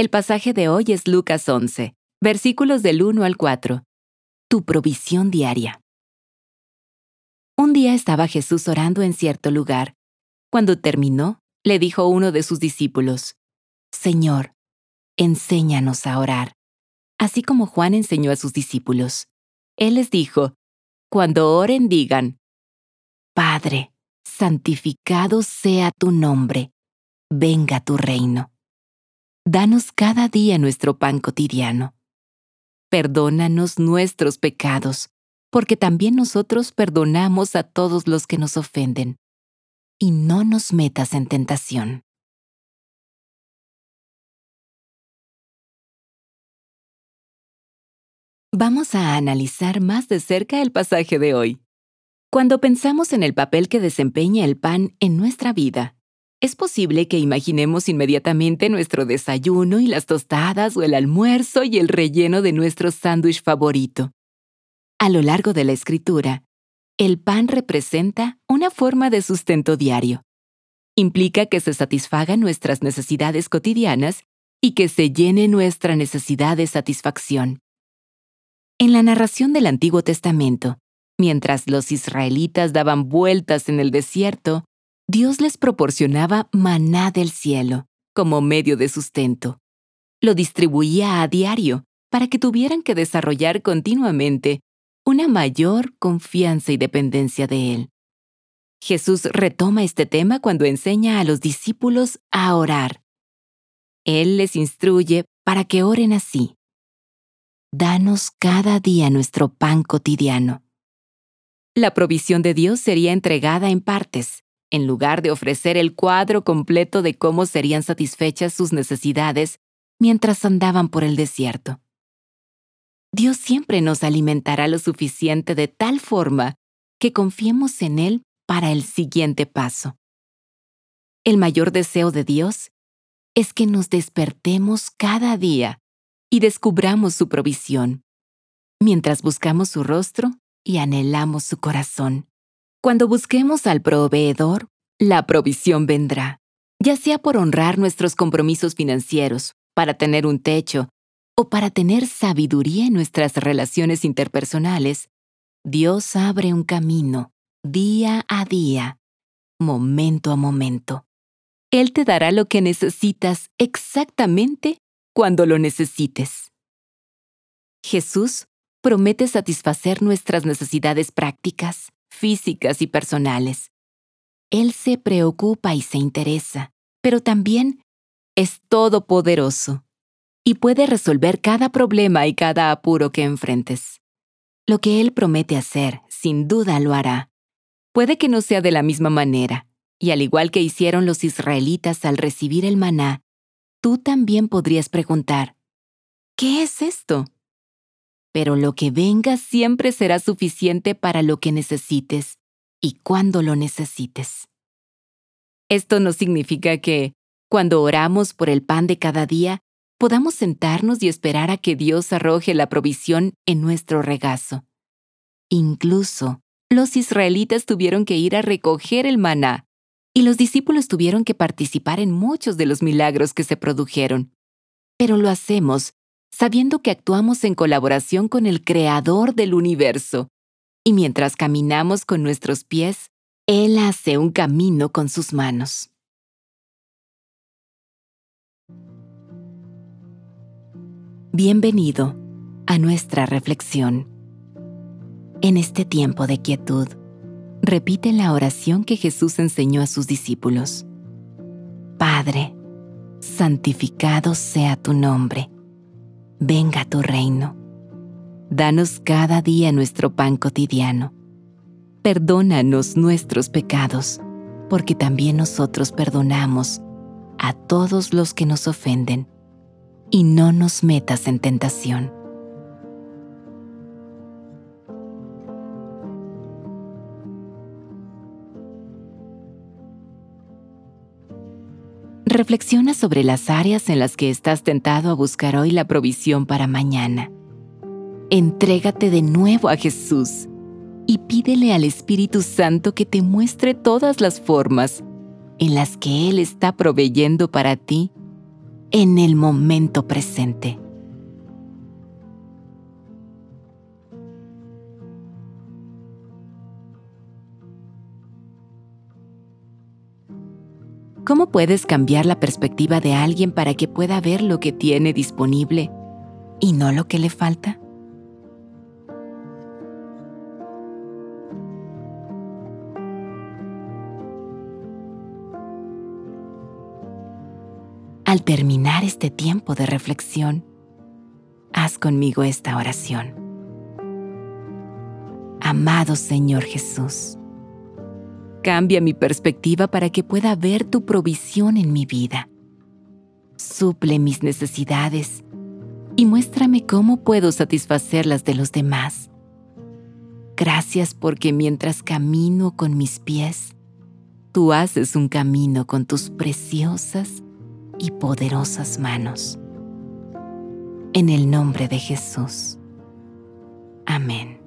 El pasaje de hoy es Lucas 11, versículos del 1 al 4. Tu provisión diaria. Un día estaba Jesús orando en cierto lugar. Cuando terminó, le dijo uno de sus discípulos, Señor, enséñanos a orar, así como Juan enseñó a sus discípulos. Él les dijo, Cuando oren digan, Padre, santificado sea tu nombre, venga tu reino Danos cada día nuestro pan cotidiano. Perdónanos nuestros pecados, porque también nosotros perdonamos a todos los que nos ofenden. Y no nos metas en tentación. Vamos a analizar más de cerca el pasaje de hoy. Cuando pensamos en el papel que desempeña el pan en nuestra vida, es posible que imaginemos inmediatamente nuestro desayuno y las tostadas o el almuerzo y el relleno de nuestro sándwich favorito. A lo largo de la escritura, el pan representa una forma de sustento diario. Implica que se satisfagan nuestras necesidades cotidianas y que se llene nuestra necesidad de satisfacción. En la narración del Antiguo Testamento, mientras los israelitas daban vueltas en el desierto, Dios les proporcionaba maná del cielo como medio de sustento. Lo distribuía a diario para que tuvieran que desarrollar continuamente una mayor confianza y dependencia de Él. Jesús retoma este tema cuando enseña a los discípulos a orar. Él les instruye para que oren así. Danos cada día nuestro pan cotidiano. La provisión de Dios sería entregada en partes, en lugar de ofrecer el cuadro completo de cómo serían satisfechas sus necesidades mientras andaban por el desierto. Dios siempre nos alimentará lo suficiente de tal forma que confiemos en Él para el siguiente paso. El mayor deseo de Dios es que nos despertemos cada día y descubramos su provisión, mientras buscamos su rostro y anhelamos su corazón. Cuando busquemos al proveedor, la provisión vendrá, ya sea por honrar nuestros compromisos financieros, para tener un techo o para tener sabiduría en nuestras relaciones interpersonales. Dios abre un camino, día a día, momento a momento. Él te dará lo que necesitas exactamente cuando lo necesites. Jesús promete satisfacer nuestras necesidades prácticas, físicas y personales. Él se preocupa y se interesa, pero también es todopoderoso y puede resolver cada problema y cada apuro que enfrentes. Lo que Él promete hacer, sin duda lo hará. Puede que no sea de la misma manera, y al igual que hicieron los israelitas al recibir el maná, tú también podrías preguntar, ¿qué es esto? Pero lo que venga siempre será suficiente para lo que necesites y cuando lo necesites. Esto no significa que, cuando oramos por el pan de cada día, podamos sentarnos y esperar a que Dios arroje la provisión en nuestro regazo. Incluso, los israelitas tuvieron que ir a recoger el maná, y los discípulos tuvieron que participar en muchos de los milagros que se produjeron. Pero lo hacemos sabiendo que actuamos en colaboración con el Creador del universo. Y mientras caminamos con nuestros pies, Él hace un camino con sus manos. Bienvenido a nuestra reflexión. En este tiempo de quietud, repite la oración que Jesús enseñó a sus discípulos. Padre, santificado sea tu nombre venga tu reino. Danos cada día nuestro pan cotidiano. Perdónanos nuestros pecados, porque también nosotros perdonamos a todos los que nos ofenden. Y no nos metas en tentación Reflexiona sobre las áreas en las que estás tentado a buscar hoy la provisión para mañana. Entrégate de nuevo a Jesús y pídele al Espíritu Santo que te muestre todas las formas en las que Él está proveyendo para ti en el momento presente. ¿Cómo puedes cambiar la perspectiva de alguien para que pueda ver lo que tiene disponible y no lo que le falta? Al terminar este tiempo de reflexión, haz conmigo esta oración. Amado Señor Jesús, cambia mi perspectiva para que pueda ver tu provisión en mi vida. Suple mis necesidades y muéstrame cómo puedo satisfacer las de los demás. Gracias porque mientras camino con mis pies, tú haces un camino con tus preciosas y poderosas manos. En el nombre de Jesús. Amén.